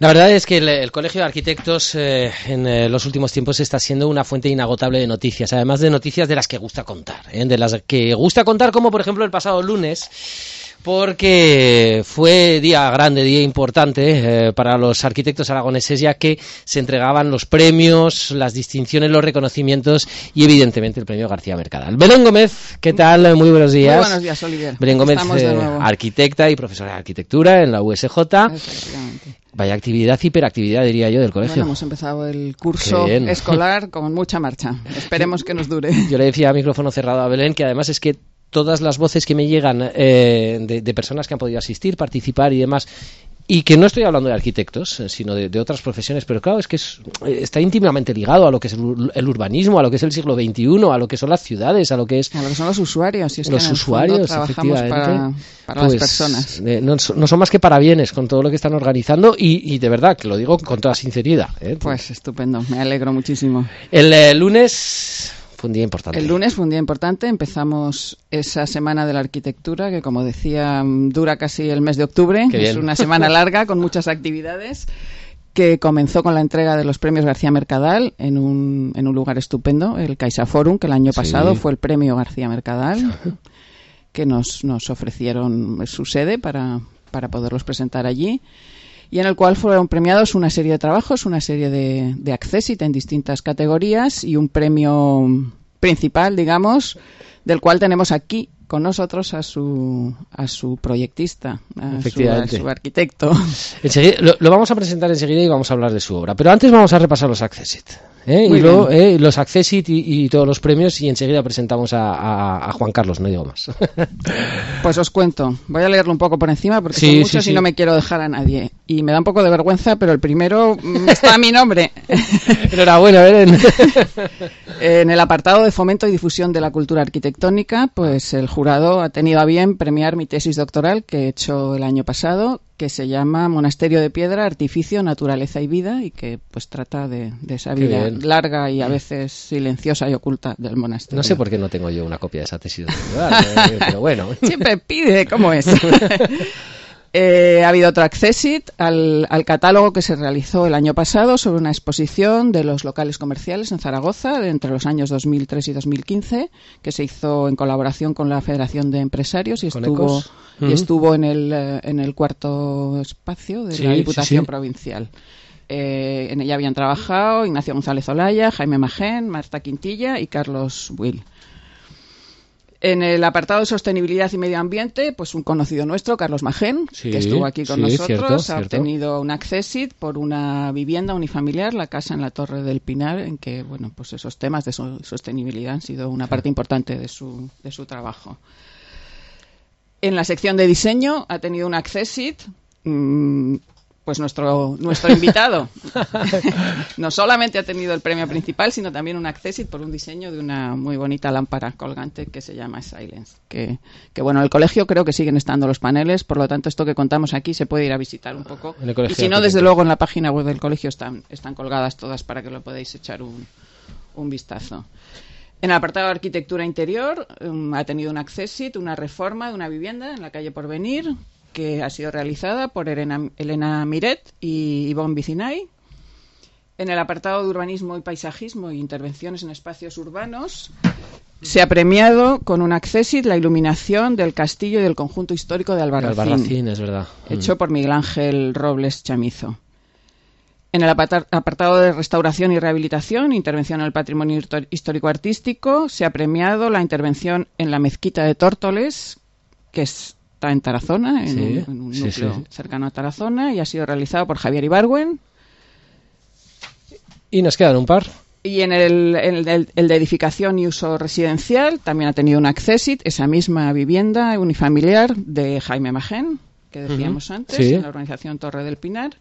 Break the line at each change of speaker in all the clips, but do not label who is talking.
La verdad es que el, Colegio de Arquitectos eh, en eh, los últimos tiempos está siendo una fuente inagotable de noticias, además de noticias de las que gusta contar, ¿eh? de las que gusta contar como por ejemplo el pasado lunes porque fue día grande, día importante para los arquitectos aragoneses, ya que se entregaban los premios, las distinciones, los reconocimientos y evidentemente el premio García Mercadal. Belén Gómez, ¿qué tal? Muy buenos días. Muy
buenos días, Oliver.
Belén Gómez, arquitecta y profesora de arquitectura en la USJ. Vaya actividad, hiperactividad, diría yo, del colegio.
Bueno, hemos empezado el curso escolar con mucha marcha. Esperemos que nos dure.
Yo le decía a micrófono cerrado a Belén que además es que todas las voces que me llegan eh, de, personas que han podido asistir, participar y demás, y que no estoy hablando de arquitectos, eh, sino de, otras profesiones, pero claro, es que eh, está íntimamente ligado a lo que es el, urbanismo, a lo que es el siglo XXI, a lo que son las ciudades, a lo que es...
A lo que son los usuarios, es
los
que
usuarios,
efectivamente. Para, para las pues, personas.
no, no, son más que para bienes con todo lo que están organizando y, y de verdad, que lo digo con toda sinceridad.
Pues estupendo, me alegro muchísimo.
El lunes fue un día importante.
El lunes fue un día importante. Empezamos esa semana de la arquitectura, que como decía, dura casi el mes de octubre. Es una semana larga con muchas actividades que comenzó con la entrega de los premios García Mercadal en un, en un lugar estupendo, el Caixa Forum, que el año pasado fue el premio García Mercadal, que nos, nos ofrecieron su sede para, para poderlos presentar allí y en el cual fueron premiados una serie de trabajos, una serie de, de accessit en distintas categorías y un premio principal, digamos, del cual tenemos aquí con nosotros a su, a su proyectista, a su, arquitecto.
lo, vamos a presentar enseguida y vamos a hablar de su obra. Pero antes vamos a repasar los Accessit. ¿Eh? Y luego eh, los Accessit y, todos los premios y enseguida presentamos a, Juan Carlos, no digo más.
pues os cuento. Voy a leerlo un poco por encima porque son muchos y no me quiero dejar a nadie. Y me da un poco de vergüenza, pero el primero mm, está a mi nombre.
Enhorabuena, Belén.
en el apartado de fomento y difusión de la cultura arquitectónica, pues el jurado ha tenido a bien premiar mi tesis doctoral que he hecho el año pasado, que se llama Monasterio de Piedra, Artificio, Naturaleza y Vida, y que pues trata de, esa vida larga y a veces silenciosa y oculta del monasterio.
No sé por qué no tengo yo una copia de esa tesis eh, pero bueno.
Siempre pide, ¿cómo es? Eh, ha habido otro accessit al, catálogo que se realizó el año pasado sobre una exposición de los locales comerciales en Zaragoza entre los años 2003 y 2015, que se hizo en colaboración con la Federación de Empresarios y estuvo, y estuvo en el, eh, en el cuarto espacio de la Diputación Provincial. Eh, en ella habían trabajado Ignacio González Olaya, Jaime Magén, Marta Quintilla y Carlos Will. En el apartado de sostenibilidad y medio ambiente, pues un conocido nuestro, Carlos Magén, que estuvo aquí con nosotros, ha obtenido un accessit por una vivienda unifamiliar, la casa en la Torre del Pinar, en que, bueno, pues esos temas de sostenibilidad han sido una parte importante de su, de su trabajo. En la sección de diseño ha tenido un accessit mm, pues nuestro, nuestro invitado no solamente ha tenido el premio principal, sino también un accessit por un diseño de una muy bonita lámpara colgante que se llama Silence. Que, que bueno, en el colegio creo que siguen estando los paneles, por lo tanto esto que contamos aquí se puede ir a visitar un poco. Y si no, desde luego en la página web del colegio están, están colgadas todas para que lo podáis echar un, un vistazo. En el apartado de arquitectura interior um, ha tenido un accessit, una reforma de una vivienda en la calle Porvenir, que ha sido realizada por Elena, Miret y Ivonne Vicinay. En el apartado de urbanismo y paisajismo e intervenciones en espacios urbanos, se ha premiado con un accessit la iluminación del castillo y del conjunto histórico de Albarracín.
Albarracín es verdad.
Hecho mm. por Miguel Ángel Robles Chamizo. En el apartado de restauración y rehabilitación, intervención en el patrimonio histórico-artístico, se ha premiado la intervención en la mezquita de Tórtoles, que es está en Tarazona, en, un, núcleo cercano a Tarazona, y ha sido realizado por Javier Ibargüen.
Y nos quedan un par.
Y en el, el, de edificación y uso residencial también ha tenido un accessit, esa misma vivienda unifamiliar de Jaime Magén, que decíamos antes, en la organización Torre del Pinar.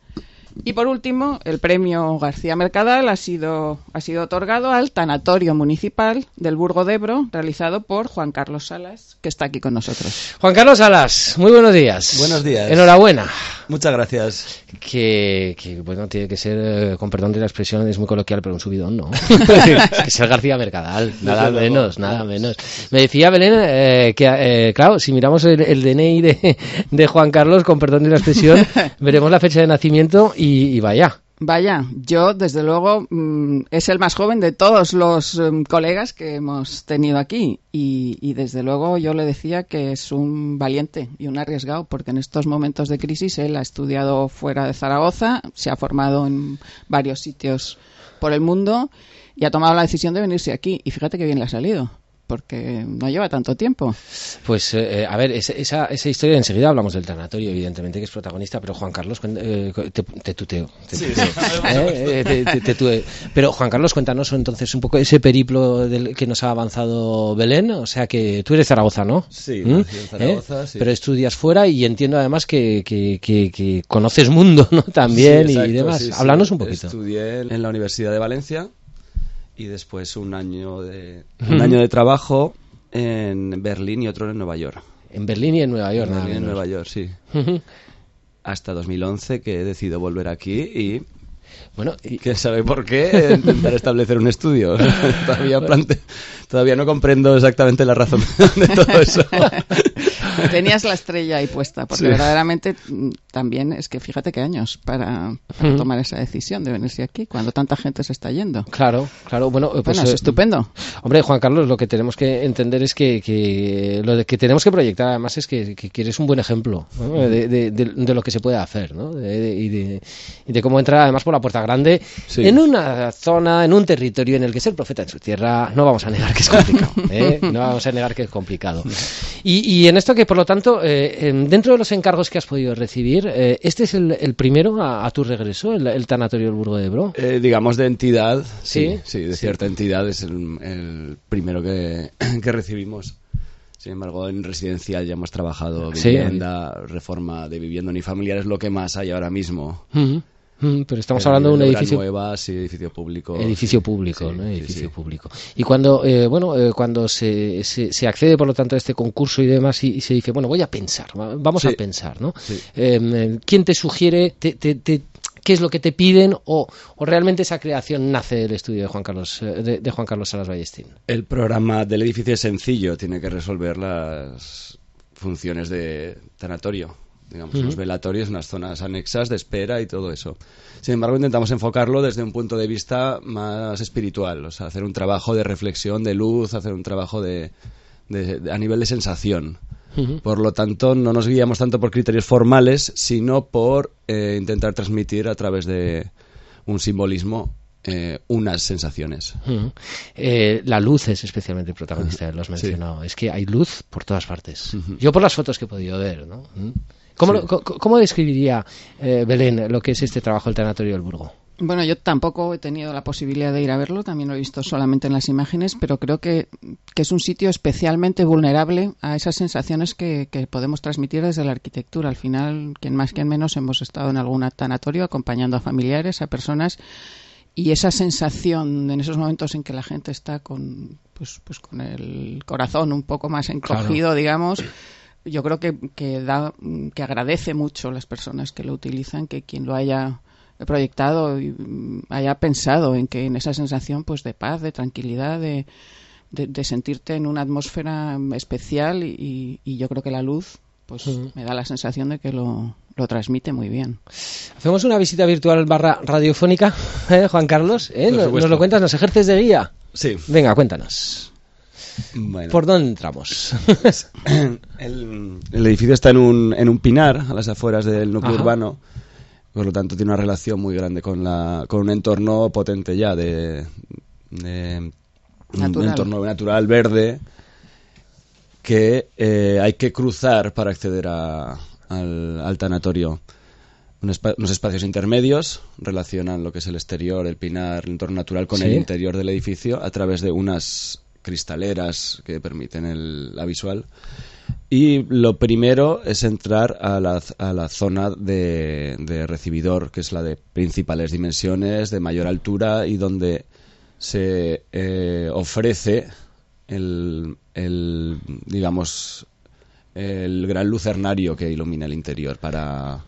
Y por último, el premio García Mercadal ha sido, ha sido otorgado al Tanatorio Municipal del Burgo de Ebro, realizado por Juan Carlos Salas, que está aquí con nosotros.
Juan Carlos Salas, muy buenos días.
Buenos días.
Enhorabuena.
Muchas gracias.
Que, que, bueno, tiene que ser, eh, con perdón de la expresión, es muy coloquial, pero un subidón, ¿no? es que ser García Mercadal, nada menos, nada menos. Me decía Belén eh, que, eh, claro, si miramos el, el DNI de, de, Juan Carlos, con perdón de la expresión, veremos la fecha de nacimiento y, y vaya.
Vaya, yo desde luego mm, es el más joven de todos los mm, colegas que hemos tenido aquí. Y, y, desde luego yo le decía que es un valiente y un arriesgado porque en estos momentos de crisis él ha estudiado fuera de Zaragoza, se ha formado en varios sitios por el mundo y ha tomado la decisión de venirse aquí. Y fíjate que bien le ha salido porque no lleva tanto tiempo.
Pues, eh, a ver, esa, esa historia, enseguida hablamos del tanatorio, evidentemente, que es protagonista, pero Juan Carlos, eh, te, te, tuteo. Te, sí, ¿eh? pero Juan Carlos, cuéntanos entonces un poco ese periplo del que nos ha avanzado Belén, o sea que tú eres Zaragoza, ¿no?
Sí, ¿Mm? Zaragoza, sí.
Pero estudias fuera y entiendo además que, que, que, conoces mundo, ¿no? También y demás. Háblanos un poquito.
Estudié en la Universidad de Valencia y después un año de un año de trabajo en Berlín y otro en Nueva York.
En Berlín y en Nueva York.
En Berlín y en Nueva York, sí. Hasta 2011 que he decidido volver aquí y
bueno,
y... ¿Quién sabe por qué? Intentar establecer un estudio. todavía, plante... todavía no comprendo exactamente la razón de todo eso.
Tenías la estrella ahí puesta, porque sí. verdaderamente mm, también es que fíjate qué años para, para mm. tomar esa decisión de venirse aquí, cuando tanta gente se está yendo.
Claro, claro. Bueno, pues,
bueno es eh, estupendo.
Hombre, Juan Carlos, lo que tenemos que entender es que, que lo de que tenemos que proyectar además es que, que, que eres un buen ejemplo ¿no? de, de, de, de, lo que se puede hacer ¿no? y, de, y de cómo entrar además por la puerta grande sí. en una zona, en un territorio en el que ser profeta en su tierra, no vamos a negar que es complicado. ¿eh? No vamos a negar que es complicado. Y, y en esto que por lo tanto, eh, dentro de los encargos que has podido recibir, eh, ¿este es el, el primero a, a, tu regreso, el, el, Tanatorio del Burgo de Ebro?
Eh, digamos de entidad, sí, sí, sí de cierta entidad es el, el primero que, que, recibimos. Sin embargo, en residencial ya hemos trabajado vivienda, reforma de vivienda unifamiliar, es lo que más hay ahora mismo.
Uh -huh. Mm, pero estamos eh, hablando de un edificio
nueva, sí, edificio público.
Edificio público, sí, ¿no? Edificio sí, público. Y cuando, eh, bueno, eh, cuando se, se, se, accede, por lo tanto, a este concurso y demás, y, y se dice, bueno, voy a pensar, vamos a pensar, ¿no? Eh, ¿Quién te sugiere, te, te, te, qué es lo que te piden o, o, realmente esa creación nace del estudio de Juan Carlos de, de Juan Carlos Salas Ballestín?
El programa del edificio es sencillo, tiene que resolver las funciones de tanatorio digamos, uh -huh. los velatorios, unas zonas anexas de espera y todo eso. Sin embargo, intentamos enfocarlo desde un punto de vista más espiritual, o sea, hacer un trabajo de reflexión, de luz, hacer un trabajo de, de, de a nivel de sensación. Uh -huh. Por lo tanto, no nos guiamos tanto por criterios formales, sino por eh, intentar transmitir a través de un simbolismo eh, unas sensaciones.
Uh -huh. eh, la luz es especialmente protagonista, lo has mencionado. Sí. Es que hay luz por todas partes. Uh -huh. Yo por las fotos que he podido ver, ¿no? ¿Cómo, sí. lo, ¿Cómo, describiría eh, Belén lo que es este trabajo del Tanatorio del Burgo?
Bueno, yo tampoco he tenido la posibilidad de ir a verlo, también lo he visto solamente en las imágenes, pero creo que, que es un sitio especialmente vulnerable a esas sensaciones que, que, podemos transmitir desde la arquitectura. Al final, quien más, quien menos, hemos estado en algún tanatorio acompañando a familiares, a personas, y esa sensación en esos momentos en que la gente está con, pues, pues con el corazón un poco más encogido, claro. digamos yo creo que, que, da, que agradece mucho las personas que lo utilizan, que quien lo haya proyectado y haya pensado en que en esa sensación pues de paz, de tranquilidad, de, de, de sentirte en una atmósfera especial y, y, yo creo que la luz pues uh -huh. me da la sensación de que lo, lo transmite muy bien.
Hacemos una visita virtual barra radiofónica, ¿eh, Juan Carlos. ¿eh? ¿Nos, ¿Nos lo cuentas? ¿Nos ejerces de guía?
Sí.
Venga, cuéntanos. Bueno. ¿Por dónde entramos?
el, el, edificio está en un, en un pinar, a las afueras del núcleo Ajá. urbano. Por lo tanto, tiene una relación muy grande con, la, con un entorno potente ya de, de un entorno natural verde que eh, hay que cruzar para acceder a, al, al tanatorio. Un espa unos espacios intermedios relacionan lo que es el exterior, el pinar, el entorno natural con ¿Sí? el interior del edificio a través de unas cristaleras que permiten el, la visual. Y lo primero es entrar a la, a la zona de, de, recibidor, que es la de principales dimensiones, de mayor altura y donde se eh, ofrece el, el, digamos, el gran lucernario que ilumina el interior para,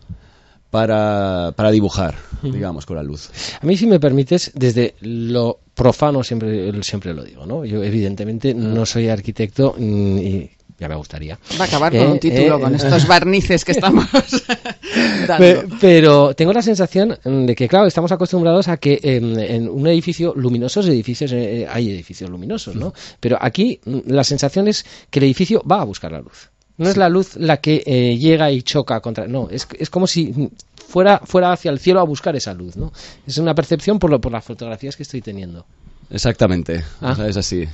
para, para dibujar, digamos, con la luz.
A mí, si me permites, desde lo profano siempre, siempre lo digo, ¿no? Yo, evidentemente, no soy arquitecto mm, y ya me gustaría.
Va a acabar con un eh, título, con eh, estos barnices que estamos
dando. Pero, tengo la sensación de que, claro, estamos acostumbrados a que en, un edificio, luminosos edificios, eh, hay edificios luminosos, ¿no? Pero aquí mm, la sensación es que el edificio va a buscar la luz. No es la luz la que llega y choca contra. No, es, es como si fuera, fuera hacia el cielo a buscar esa luz, ¿no? Es una percepción por, lo, por las fotografías que estoy teniendo.
Exactamente, ah. es así.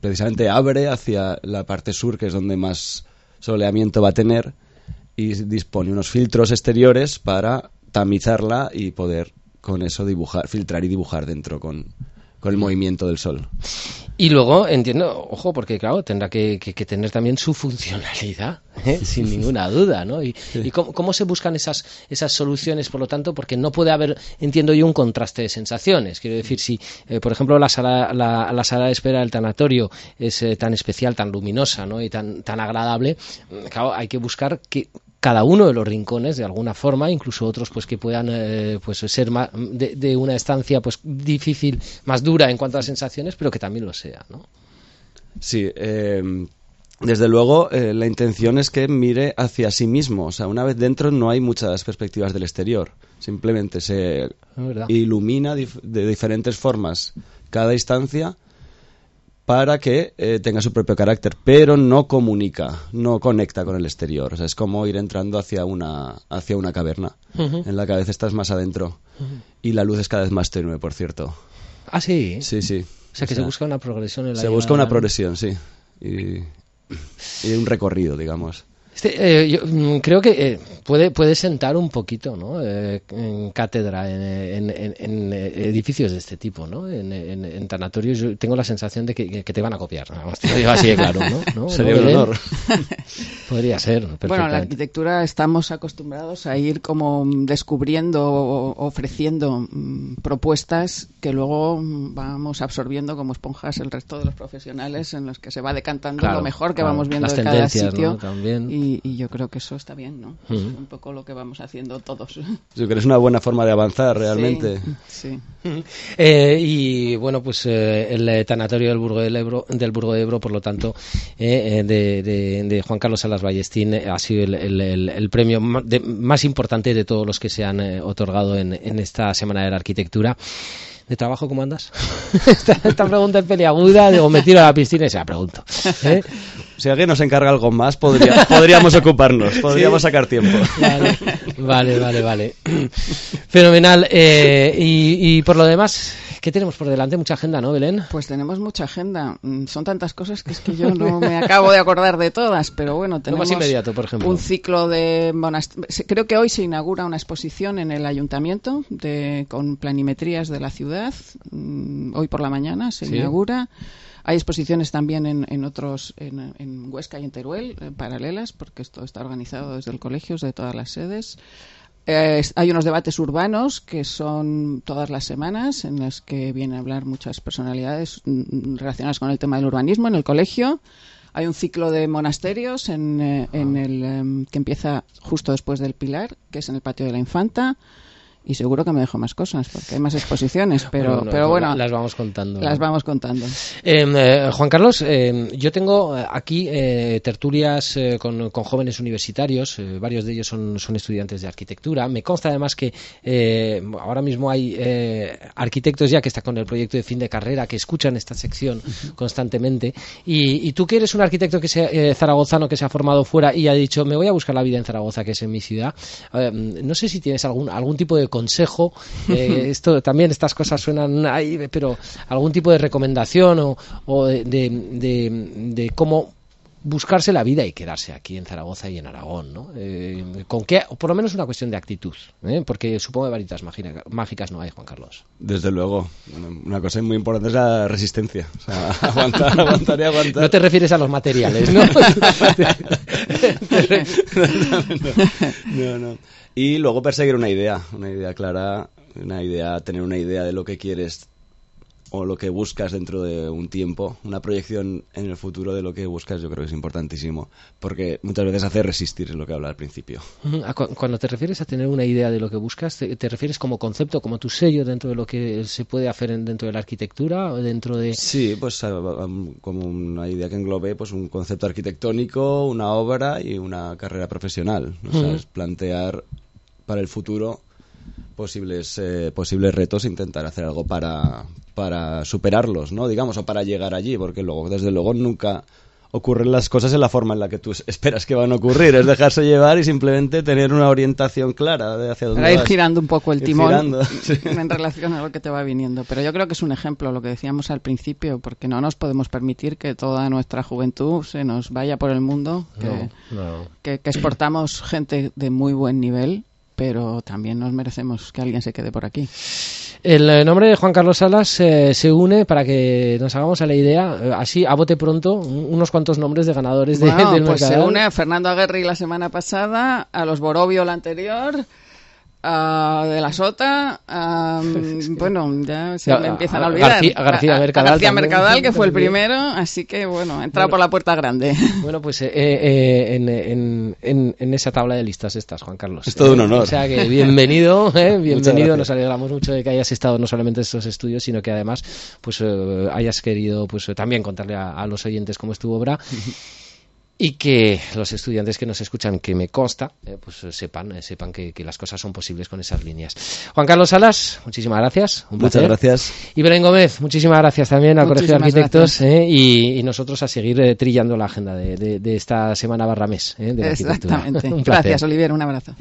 precisamente abre hacia la parte sur, que es donde más soleamiento va a tener, y dispone unos filtros exteriores para tamizarla y poder con eso dibujar, filtrar y dibujar dentro con, con el movimiento del sol.
Y luego, entiendo, ojo, porque claro, tendrá que, tener también su funcionalidad, ¿eh? sin ninguna duda, ¿no? Y, cómo, se buscan esas, esas soluciones, por lo tanto, porque no puede haber, entiendo yo, un contraste de sensaciones. Quiero decir, si, eh, por ejemplo, la sala, la, sala de espera del tanatorio es eh, tan especial, tan luminosa, ¿no? Y tan, tan agradable, claro, hay que buscar que cada uno de los rincones de alguna forma, incluso otros pues que puedan eh, pues ser más, de, una estancia pues difícil, más dura en cuanto a sensaciones, pero que también lo sea, ¿no?
Sí, eh, desde luego eh, la intención es que mire hacia sí mismo, o sea, una vez dentro no hay muchas perspectivas del exterior, simplemente se ilumina de diferentes formas cada instancia para que eh, tenga su propio carácter, pero no comunica, no conecta con el exterior. O sea, es como ir entrando hacia una, hacia una caverna, en la que a veces estás más adentro. Y la luz es cada vez más tenue, por cierto.
Ah, sí.
Sí, sí.
O sea, que se busca una progresión en la
Se busca una progresión, sí. Y, y un recorrido, digamos.
Este, eh, yo mm, creo que eh, puede, puede sentar un poquito ¿no? Eh, en cátedra, en, edificios de este tipo, ¿no? en, tanatorios. Yo tengo la sensación de que, te van a copiar. así de claro. ¿no?
Sería un honor.
Podría ser.
Bueno, en la arquitectura estamos acostumbrados a ir como descubriendo, o ofreciendo mm, propuestas que luego mm, vamos absorbiendo como esponjas el resto de los profesionales en los que se va decantando lo mejor que vamos viendo de cada sitio.
También
y, yo creo que eso está bien, ¿no? Es un poco lo que vamos haciendo todos. Yo
creo que es una buena forma de avanzar realmente.
Sí.
Eh, y bueno, pues eh, el tanatorio del Burgo del Ebro, del Burgo de Ebro, por lo tanto, eh, de, Juan Carlos Salas Ballestín ha sido el, premio más importante de todos los que se han otorgado en, en esta Semana de la Arquitectura. ¿De trabajo cómo andas? esta, pregunta es peliaguda, digo, me tiro a la piscina y se la pregunto. ¿eh?
Si alguien nos encarga algo más, podríamos ocuparnos, podríamos sacar tiempo.
Vale, vale, vale. Fenomenal. Eh, y por lo demás, ¿Qué tenemos por delante? Mucha agenda, ¿no, Belén?
Pues tenemos mucha agenda. Mm, son tantas cosas que es que yo no me acabo de acordar de todas, pero bueno, tenemos
más inmediato, por ejemplo.
un ciclo de creo que hoy se inaugura una exposición en el ayuntamiento de con planimetrías de la ciudad. Mm, hoy por la mañana se inaugura. Hay exposiciones también en, otros, en, Huesca y en Teruel, eh, paralelas, porque esto está organizado desde el colegio, de todas las sedes. Eh, hay unos debates urbanos que son todas las semanas en los que vienen a hablar muchas personalidades mm, relacionadas con el tema del urbanismo en el colegio. Hay un ciclo de monasterios en, eh, en el, em, que empieza justo después del Pilar, que es en el patio de la Infanta y seguro que me dejo más cosas porque hay más exposiciones pero pero bueno
las vamos contando
las vamos contando.
Em, eh, Juan Carlos em, yo tengo aquí eh, tertulias eh, con, jóvenes universitarios varios de ellos son, son estudiantes de arquitectura. Me consta además que ahora mismo hay arquitectos ya que están con el proyecto de fin de carrera que escuchan esta sección constantemente. Y, tú que eres un arquitecto que sea zaragozano que se ha formado fuera y ha dicho me voy a buscar la vida en Zaragoza que es en mi ciudad no sé si tienes algún algún tipo de consejo. Eh, esto también estas cosas suenan ahí, pero algún tipo de recomendación o, de, cómo buscarse la vida y quedarse aquí en Zaragoza y en Aragón, ¿no? Eh, con qué, por lo menos una cuestión de actitud, ¿eh? porque supongo que varitas mágicas no hay, Juan Carlos.
Desde luego, una cosa muy importante es la resistencia, o sea, aguantar, aguantar y aguantar.
No te refieres a los materiales, ¿no?
no, no. Y luego perseguir una idea, una idea clara, una idea, tener una idea de lo que quieres o lo que buscas dentro de un tiempo, una proyección en el futuro de lo que buscas, yo creo que es importantísimo, porque muchas veces hace resistir, es lo que habla al principio.
Cuando te refieres a tener una idea de lo que buscas, ¿te, refieres como concepto, como tu sello dentro de lo que se puede hacer dentro de la arquitectura o dentro de...?
Sí, pues como una idea que englobe pues un concepto arquitectónico, una obra y una carrera profesional. O sea, es plantear para el futuro posibles eh, posibles retos e intentar hacer algo para, para superarlos, ¿no? Digamos, o para llegar allí, porque luego, desde luego, nunca ocurren las cosas en la forma en la que tú esperas que van a ocurrir. Es dejarse llevar y simplemente tener una orientación clara de hacia dónde
Para ir girando un poco el timón en relación a lo que te va viniendo. Pero yo creo que es un ejemplo, lo que decíamos al principio, porque no nos podemos permitir que toda nuestra juventud se nos vaya por el mundo, que exportamos gente de muy buen nivel pero también nos merecemos que alguien se quede por aquí.
El eh, nombre de Juan Carlos Salas eh, se une para que nos hagamos a la idea, eh, así a bote pronto, unos cuantos nombres de ganadores de, del
pues se une a Fernando Aguerri la semana pasada, a los Borovio la anterior, de la Sota, bueno, ya se me empiezan a olvidar.
García, Mercadal.
García Mercadal, que fue el primero, así que bueno, entra por la puerta grande.
Bueno, pues eh, eh, en, en, esa tabla de listas estás, Juan Carlos.
Es todo un honor.
O sea que bienvenido, eh, bienvenido. Nos alegramos mucho de que hayas estado no solamente en estos estudios, sino que además pues hayas querido pues también contarle a, a los oyentes cómo es tu obra. Y que los estudiantes que nos escuchan, que me consta, eh, pues eh, sepan, eh, sepan que, las cosas son posibles con esas líneas. Juan Carlos Salas, muchísimas gracias.
Muchas gracias.
Y Belén Gómez, muchísimas gracias también al Colegio de Arquitectos y, nosotros a seguir trillando la agenda de, esta semana barra mes de
Exactamente. gracias, Olivier. Un abrazo.